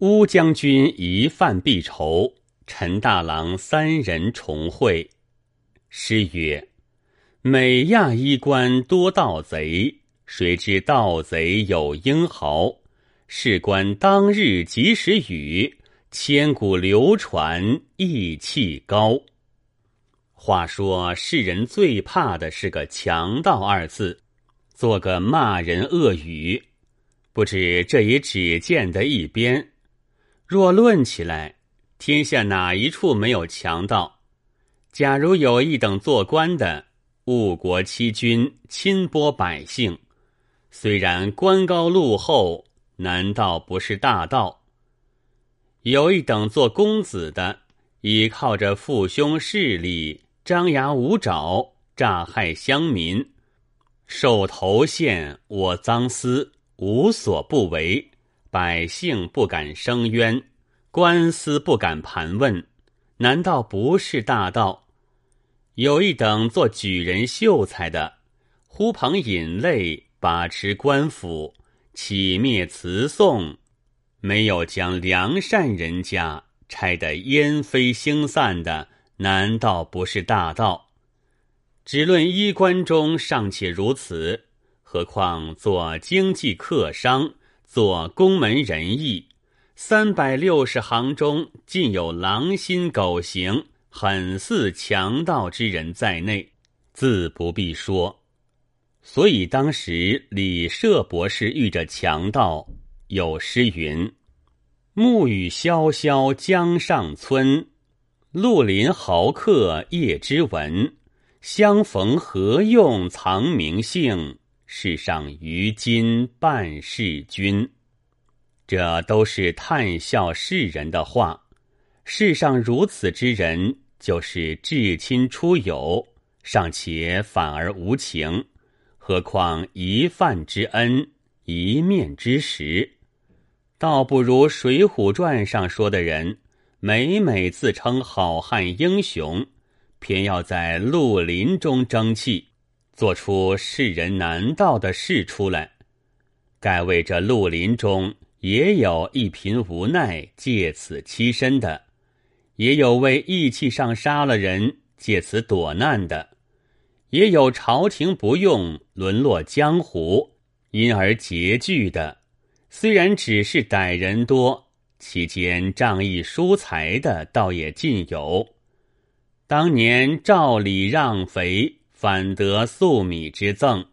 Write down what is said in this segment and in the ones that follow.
乌将军一犯必仇，陈大郎三人重会。诗曰：“美亚衣冠多盗贼，谁知盗贼有英豪？事关当日及时雨，千古流传义气高。”话说世人最怕的是个强盗二字。做个骂人恶语，不知这也只见得一边。若论起来，天下哪一处没有强盗？假如有一等做官的误国欺君、侵剥百姓，虽然官高禄厚，难道不是大盗？有一等做公子的，依靠着父兄势力，张牙舞爪，诈害乡民。受头陷，我赃私，无所不为，百姓不敢声冤，官司不敢盘问，难道不是大道？有一等做举人秀才的，呼朋引类，把持官府，起灭词讼，没有将良善人家拆得烟飞星散的，难道不是大道？只论衣冠中尚且如此，何况做经济客商、做宫门仁义，三百六十行中尽有狼心狗行、很似强盗之人在内，自不必说。所以当时李涉博士遇着强盗，有诗云：“暮雨潇潇江上村，绿林豪客夜之闻。”相逢何用藏名姓？世上于今半世君。这都是叹笑世人的话。世上如此之人，就是至亲出友，尚且反而无情，何况一饭之恩，一面之食？倒不如《水浒传》上说的人，每每自称好汉英雄。偏要在绿林中争气，做出世人难道的事出来。该为这绿林中也有一贫无奈借此栖身的，也有为义气上杀了人借此躲难的，也有朝廷不用沦落江湖因而拮据的。虽然只是歹人多，其间仗义疏财的倒也尽有。当年赵李让肥，反得粟米之赠；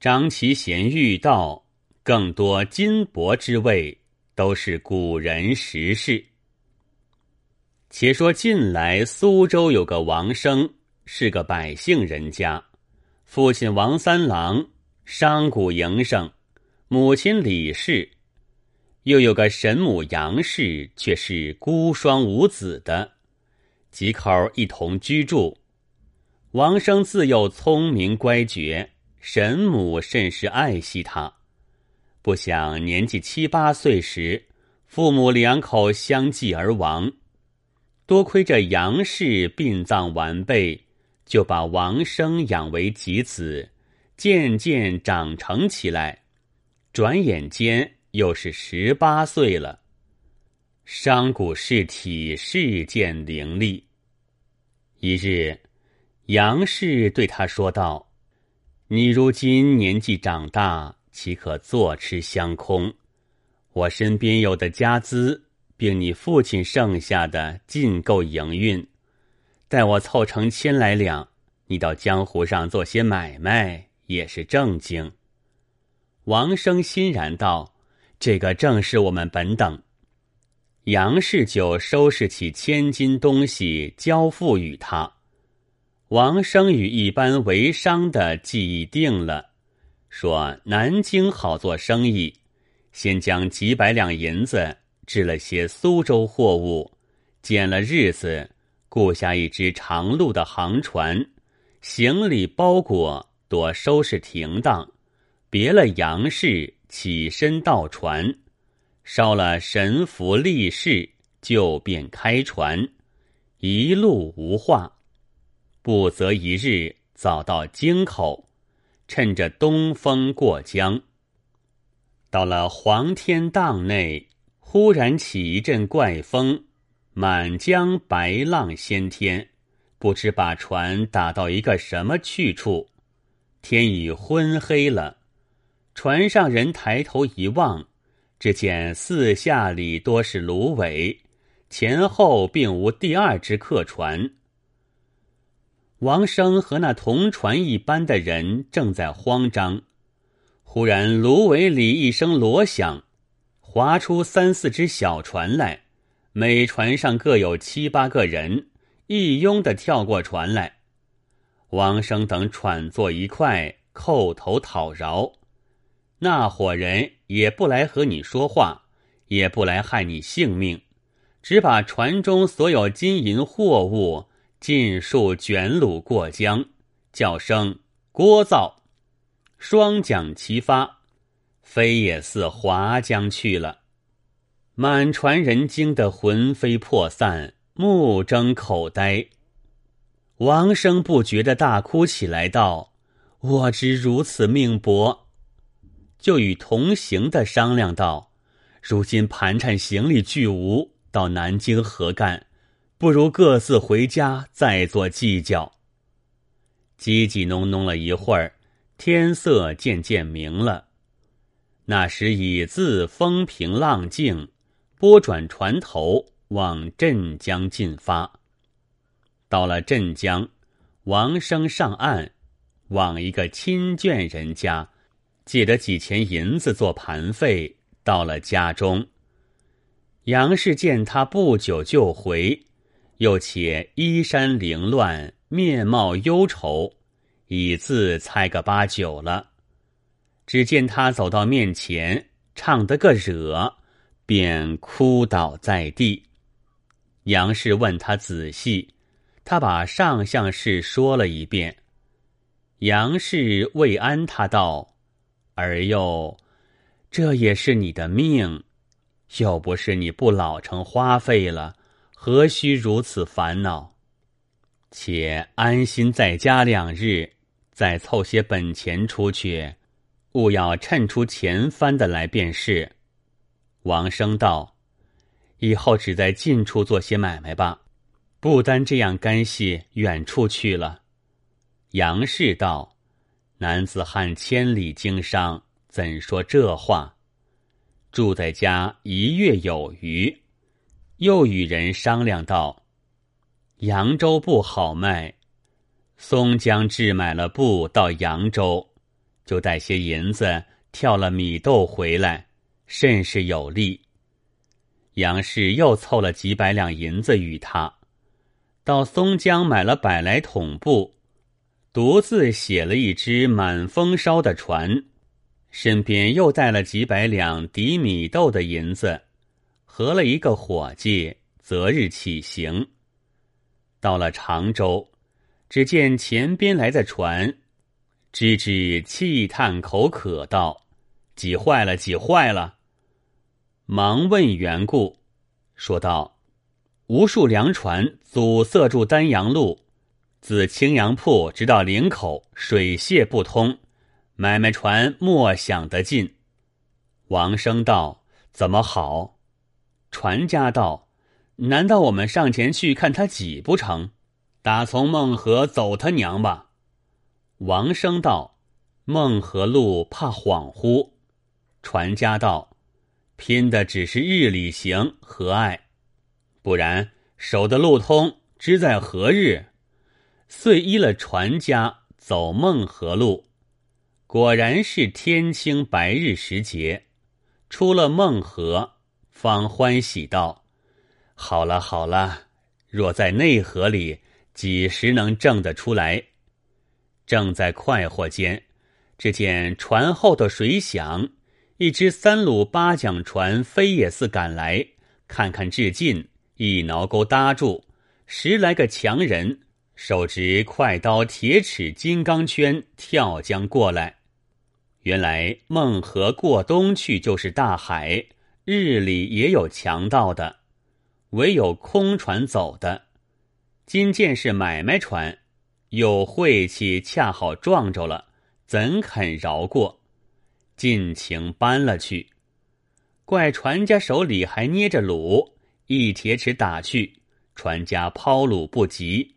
张其贤遇道，更多金帛之位，都是古人实事。且说近来苏州有个王生，是个百姓人家，父亲王三郎商贾营生，母亲李氏，又有个神母杨氏，却是孤孀无子的。几口一同居住，王生自幼聪明乖觉，神母甚是爱惜他。不想年纪七八岁时，父母两口相继而亡。多亏这杨氏殡葬完备，就把王生养为己子，渐渐长成起来。转眼间又是十八岁了。商贾事体事件凌厉。一日，杨氏对他说道：“你如今年纪长大，岂可坐吃相空？我身边有的家资，并你父亲剩下的，尽够营运。待我凑成千来两，你到江湖上做些买卖，也是正经。”王生欣然道：“这个正是我们本等。”杨氏就收拾起千金东西交付与他。王生与一般为商的记忆定了，说南京好做生意，先将几百两银子置了些苏州货物，拣了日子，雇下一只长路的航船，行李包裹多收拾停当，别了杨氏，起身到船。烧了神符立誓，就便开船，一路无话。不则一日早到京口，趁着东风过江。到了黄天荡内，忽然起一阵怪风，满江白浪掀天，不知把船打到一个什么去处。天已昏黑了，船上人抬头一望，只见四下里多是芦苇，前后并无第二只客船。王生和那同船一般的人正在慌张，忽然芦苇里一声锣响。划出三四只小船来，每船上各有七八个人，一拥的跳过船来。王生等喘作一块，叩头讨饶。那伙人也不来和你说话，也不来害你性命，只把船中所有金银货物尽数卷掳过江，叫声聒噪，双桨齐发。飞也似划江去了，满船人惊得魂飞魄散，目睁口呆。王生不觉的大哭起来，道：“我知如此命薄。”就与同行的商量道：“如今盘缠行李俱无，到南京何干？不如各自回家，再做计较。”叽叽哝哝了一会儿，天色渐渐明了。那时已自风平浪静，拨转船头往镇江进发。到了镇江，王生上岸，往一个亲眷人家借得几钱银子做盘费。到了家中，杨氏见他不久就回，又且衣衫凌乱，面貌忧愁，已自猜个八九了。只见他走到面前，唱得个惹，便哭倒在地。杨氏问他仔细，他把上相事说了一遍。杨氏慰安他道：“儿又，这也是你的命，又不是你不老成花费了，何须如此烦恼？且安心在家两日，再凑些本钱出去。”勿要趁出钱翻的来便是。王生道：“以后只在近处做些买卖吧，不单这样干系远处去了。”杨氏道：“男子汉千里经商，怎说这话？住在家一月有余。”又与人商量道：“扬州布好卖，松江置买了布到扬州。”就带些银子跳了米豆回来，甚是有利。杨氏又凑了几百两银子与他，到松江买了百来桶布，独自写了一只满风烧的船，身边又带了几百两抵米豆的银子，合了一个伙计，择日起行。到了常州，只见前边来的船。知之气叹口渴道：“挤坏了，挤坏了。”忙问缘故，说道：“无数粮船阻塞住丹阳路，自青阳铺直到林口，水泄不通，买卖船莫想得进。”王生道：“怎么好？”船家道：“难道我们上前去看他挤不成？打从孟河走他娘吧。”王生道：“孟河路怕恍惚。”传家道：“拼的只是日里行，何碍？不然守的路通，知在何日？”遂依了传家走孟河路，果然是天清白日时节。出了孟河，方欢喜道：“好了好了，若在内河里，几时能挣得出来？”正在快活间，只见船后的水响，一只三鲁八桨船飞也似赶来，看看至近，一挠钩搭住，十来个强人手执快刀、铁尺、金刚圈跳江过来。原来孟河过冬去就是大海，日里也有强盗的，唯有空船走的。今见是买卖船。有晦气，恰好撞着了，怎肯饶过？尽情搬了去。怪船家手里还捏着橹，一铁尺打去，船家抛橹不及。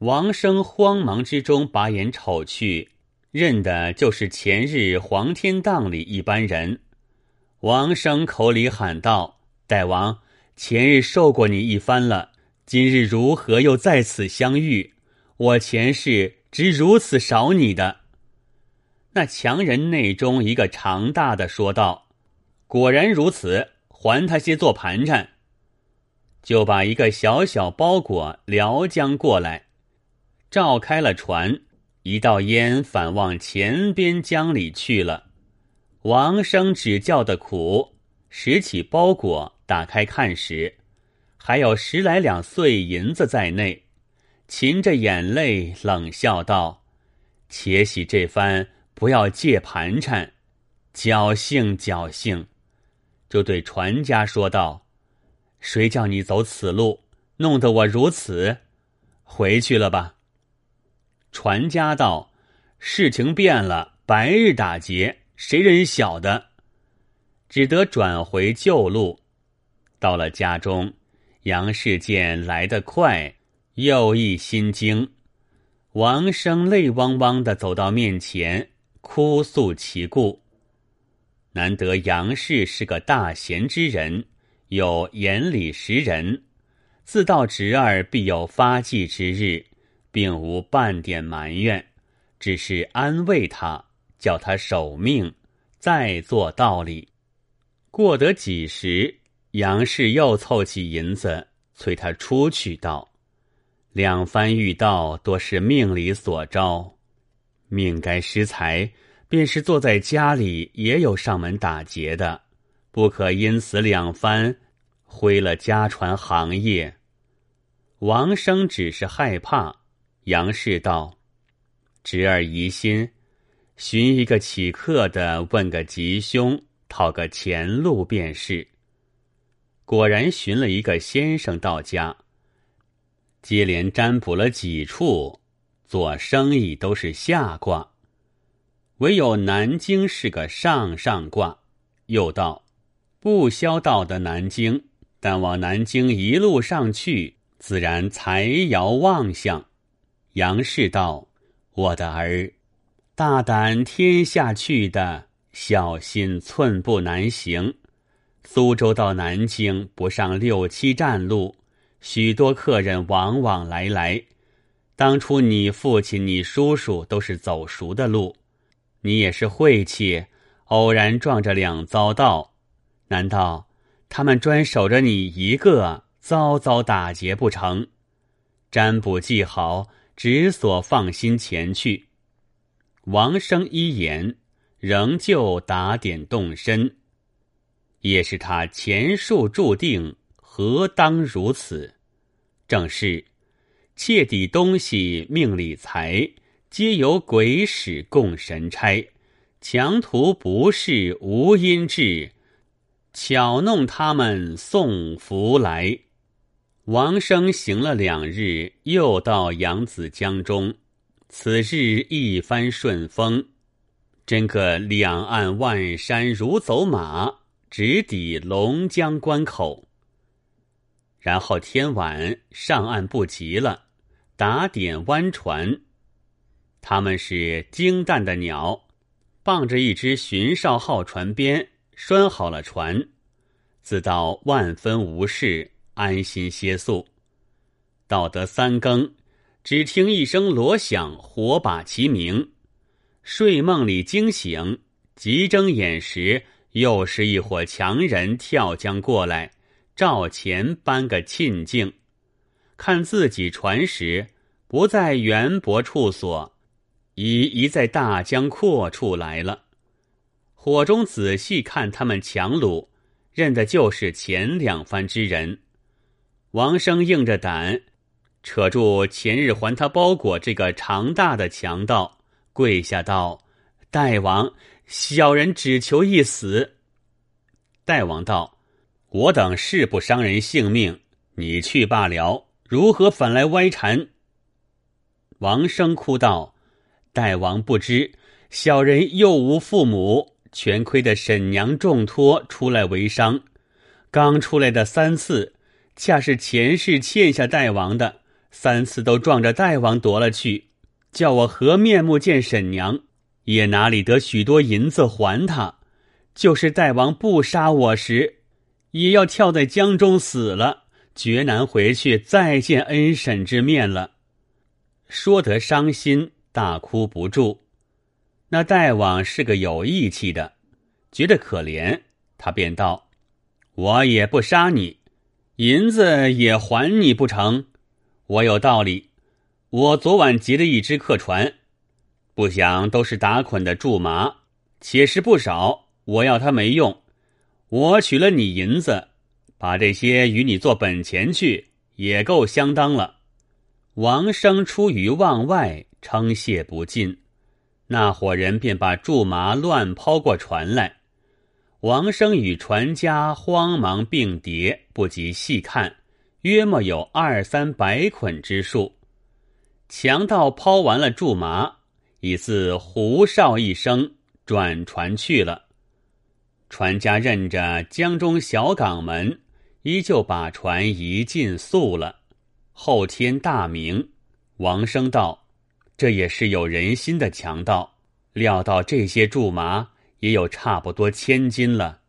王生慌忙之中把眼瞅去，认的就是前日黄天荡里一班人。王生口里喊道：“大王，前日受过你一番了，今日如何又在此相遇？我前世只如此少你的。”那强人内中一个长大的说道。果然如此，还他些做盘缠，就把一个小小包裹撩将过来，照开了船，一道烟反往前边江里去了。王生只叫的苦，拾起包裹打开看时，还有十来两碎银子在内，噙着眼泪冷笑道：“且喜这番，不要借盘缠，侥幸侥幸。”就对船家说道：“谁叫你走此路，弄得我如此？回去了吧。”船家道：“事情变了，白日打劫，谁人晓得？”只得转回旧路。到了家中，杨氏见来得快，又一心惊。王生泪汪汪的走到面前，哭诉其故。难得杨氏是个大贤之人，有言理识人，自道侄儿必有发迹之日，并无半点埋怨，只是安慰他，叫他守命，再做道理。过得几时，杨氏又凑起银子，催他出去道：“两番遇到，多是命里所招，命该失财。”便是坐在家里也有上门打劫的，不可因此两番毁了家传行业。王生只是害怕。杨氏道：“侄儿疑心，寻一个乞客的，问个吉凶，讨个前路便是。”果然寻了一个先生到家，接连占卜了几处，做生意都是下卦。唯有南京是个上上卦，又道不消到的南京，但往南京一路上去，自然财摇旺相。杨氏道：“我的儿，大胆天下去的，小心寸步难行。苏州到南京不上六七站路，许多客人往往来来。当初你父亲、你叔叔都是走熟的路。”你也是晦气，偶然撞着两遭道，难道他们专守着你一个，遭遭打劫不成？占卜记好，只所放心前去。王生一言，仍旧打点动身，也是他前数注定，何当如此？正是，切底东西命里财。皆由鬼使供神差，强图不是无因至，巧弄他们送福来。王生行了两日，又到扬子江中。此日一帆顺风，真个两岸万山如走马，直抵龙江关口。然后天晚上岸不及了，打点弯船。他们是精蛋的鸟，傍着一只巡哨号船边拴好了船，自道万分无事，安心歇宿。到得三更，只听一声锣响，火把齐鸣。睡梦里惊醒，急睁眼时，又是一伙强人跳江过来，照前搬个沁镜，看自己船时不在圆泊处所。已移在大江阔处来了。火中仔细看他们强掳，认的就是前两番之人。王生硬着胆，扯住前日还他包裹这个长大的强盗，跪下道：“大王，小人只求一死。”大王道：“我等誓不伤人性命，你去罢了，如何反来歪缠？”王生哭道。大王不知，小人又无父母，全亏得沈娘重托出来为商，刚出来的三次，恰是前世欠下大王的，三次都撞着大王夺了去，叫我何面目见沈娘？也哪里得许多银子还他？就是大王不杀我时，也要跳在江中死了，绝难回去再见恩婶之面了。说得伤心，大哭不住。那大王是个有义气的，觉得可怜，他便道：“我也不杀你，银子也还你不成？我有道理。我昨晚劫了一只客船，不想都是打捆的苎麻，且是不少。我要它没用，我取了你银子，把这些与你做本钱去，也够相当了。”王生出于望外，称谢不尽。那伙人便把苎麻乱抛过船来，王生与船家慌忙并叠，不及细看，约莫有二三百捆之数。强盗抛完了苎麻，已自胡哨一声，转船去了。船家认着江中小港门，依旧把船移进宿了。后天大明，王生道。这也是有人心的强盗，料到这些苎麻也有差不多千斤了，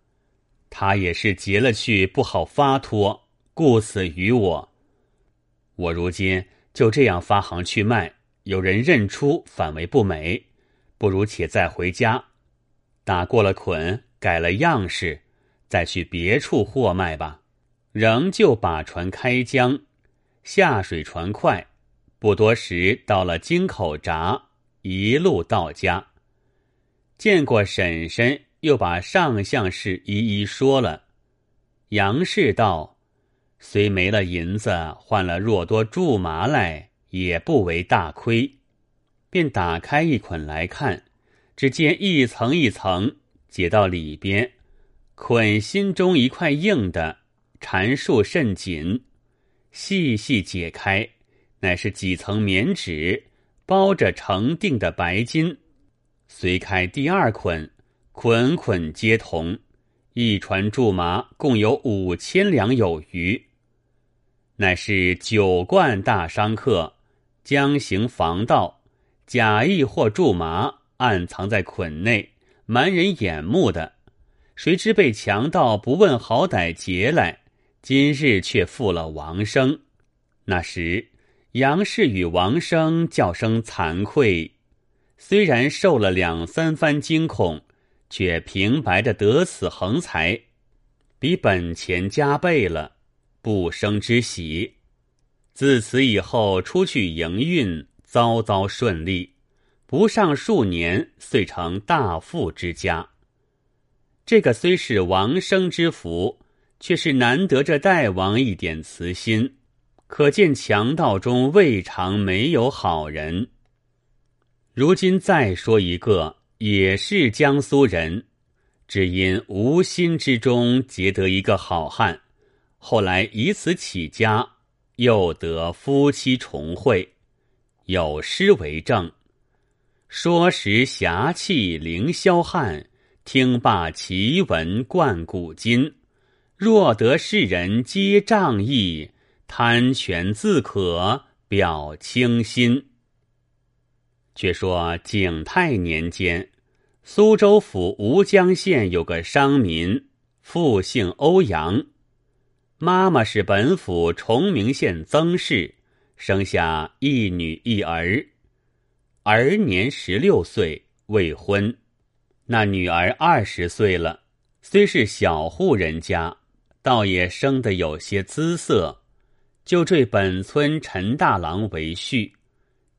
他也是劫了去，不好发脱，故此于我。我如今就这样发行去卖，有人认出，反为不美，不如且再回家，打过了捆，改了样式，再去别处货卖吧。仍旧把船开江，下水船快。不多时，到了京口闸，一路到家，见过婶婶，又把上相事一一说了。杨氏道：“虽没了银子，换了若多苎麻来，也不为大亏。”便打开一捆来看，只见一层一层解到里边，捆心中一块硬的，缠束甚紧，细细解开。乃是几层棉纸包着成锭的白金，随开第二捆，捆捆皆同，一船苎麻共有五千两有余。乃是酒罐大商客将行防盗，假意或苎麻暗藏在捆内，瞒人眼目的，谁知被强盗不问好歹劫来，今日却负了王生。那时。杨氏与王生叫声惭愧，虽然受了两三番惊恐，却平白的得此横财，比本钱加倍了，不生之喜。自此以后出去营运，遭遭顺利，不上数年，遂成大富之家。这个虽是王生之福，却是难得这大王一点慈心。可见强盗中未尝没有好人。如今再说一个，也是江苏人，只因无心之中结得一个好汉，后来以此起家，又得夫妻重会，有诗为证：“说时侠气凌霄汉，听罢奇闻贯古今。若得世人皆仗义。”贪权自可表清心。却说景泰年间，苏州府吴江县有个商民，父姓欧阳，妈妈是本府崇明县曾氏，生下一女一儿。儿年十六岁，未婚。那女儿二十岁了，虽是小户人家，倒也生得有些姿色。就坠本村陈大郎为婿，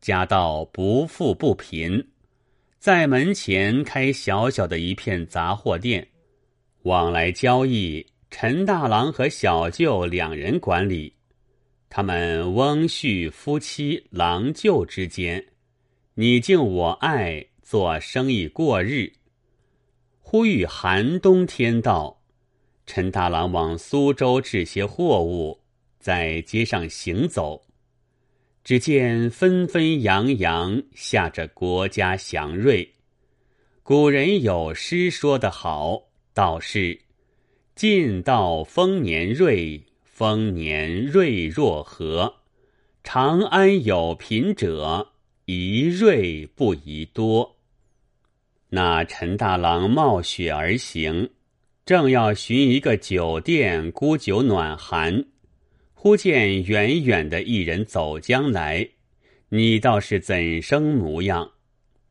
家道不富不贫，在门前开小小的一片杂货店，往来交易，陈大郎和小舅两人管理。他们翁婿夫妻郎舅之间，你敬我爱，做生意过日。忽遇寒冬天到，陈大郎往苏州置些货物。在街上行走，只见纷纷扬扬下着国家祥瑞，古人有诗说得好，道是：“晋道丰年瑞，丰年瑞若何？长安有贫者，宜瑞不宜多。”那陈大郎冒雪而行，正要寻一个酒店沽酒暖寒，忽见远远的一人走将来，你倒是怎生模样？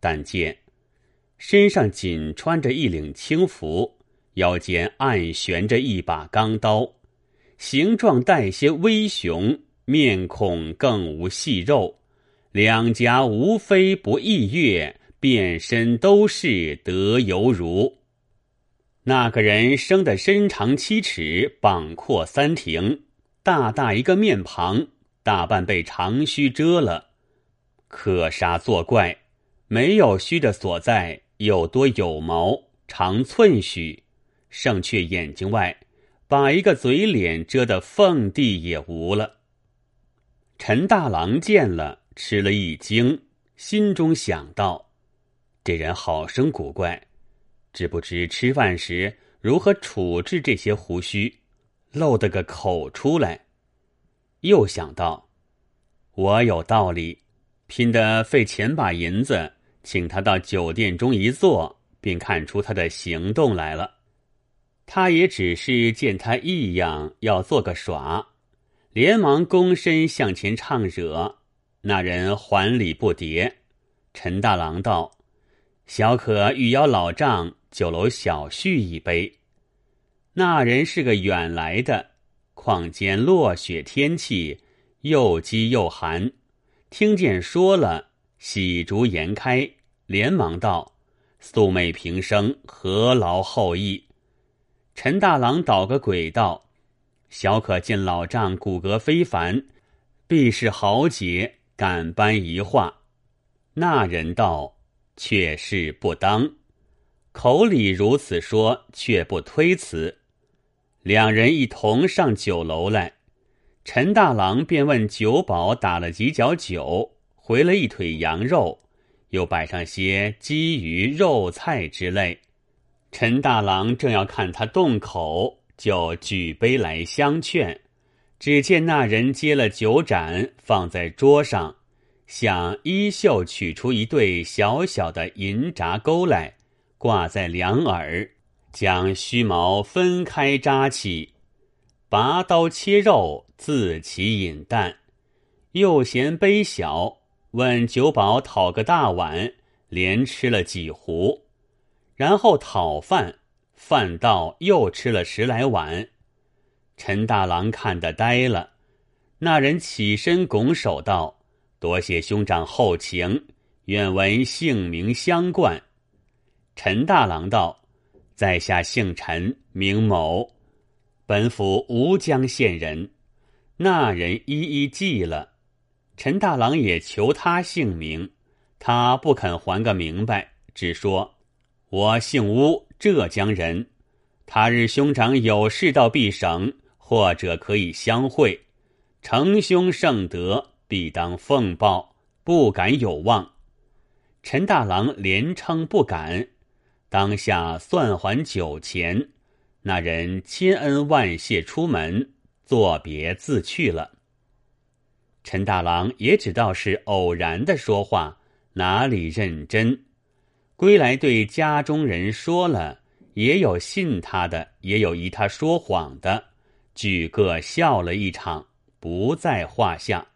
但见。身上仅穿着一领轻服，腰间暗悬着一把钢刀，形状带些微雄，面孔更无细肉，两颊无非不异月，遍身都是得犹如。那个人生得身长七尺，膀阔三庭，大大一个面庞，大半被长须遮了，可杀作怪，没有须的所在。有多有毛，长寸许，胜却眼睛外，把一个嘴脸遮得缝地也无了。陈大郎见了，吃了一惊，心中想到：这人好生古怪，只不知吃饭时如何处置这些胡须，露得个口出来。又想到，我有道理，拼得费钱把银子。请他到酒店中一坐，便看出他的行动来了。他也只是见他异样，要做个耍，连忙躬身向前唱惹。那人还礼不迭。陈大郎道：“小可欲邀老丈酒楼小叙一杯。”那人是个远来的，况间落雪天气，又饥又寒，听见说了。喜逐颜开，连忙道：“素昧平生，何劳厚意？”陈大郎捣个鬼道：“小可见老丈骨骼非凡，必是豪杰，敢搬一话。”那人道：“却是不当。”口里如此说，却不推辞。两人一同上酒楼来，陈大郎便问酒保打了几角酒。回了一腿羊肉，又摆上些鸡鱼肉菜之类。陈大郎正要看他动口，就举杯来相劝。只见那人接了酒盏，放在桌上，向衣袖取出一对小小的银铡钩来，挂在两耳，将须毛分开扎起，拔刀切肉，自其饮淡。又嫌杯小。问酒保讨个大碗，连吃了几壶，然后讨饭，饭到又吃了十来碗。陈大郎看得呆了，那人起身拱手道：“多谢兄长厚情，愿闻姓名相冠。”陈大郎道：“在下姓陈，名某，本府吴江县人。”那人一一记了。陈大郎也求他姓名，他不肯还个明白，只说：“我姓乌，浙江人。他日兄长有事到敝省，或者可以相会。承兄圣德，必当奉报，不敢有忘。”陈大郎连称不敢，当下算还酒钱，那人千恩万谢，出门作别自去了。陈大郎也只道是偶然的说话，哪里认真？归来对家中人说了，也有信他的，也有疑他说谎的，举个笑了一场，不在话下。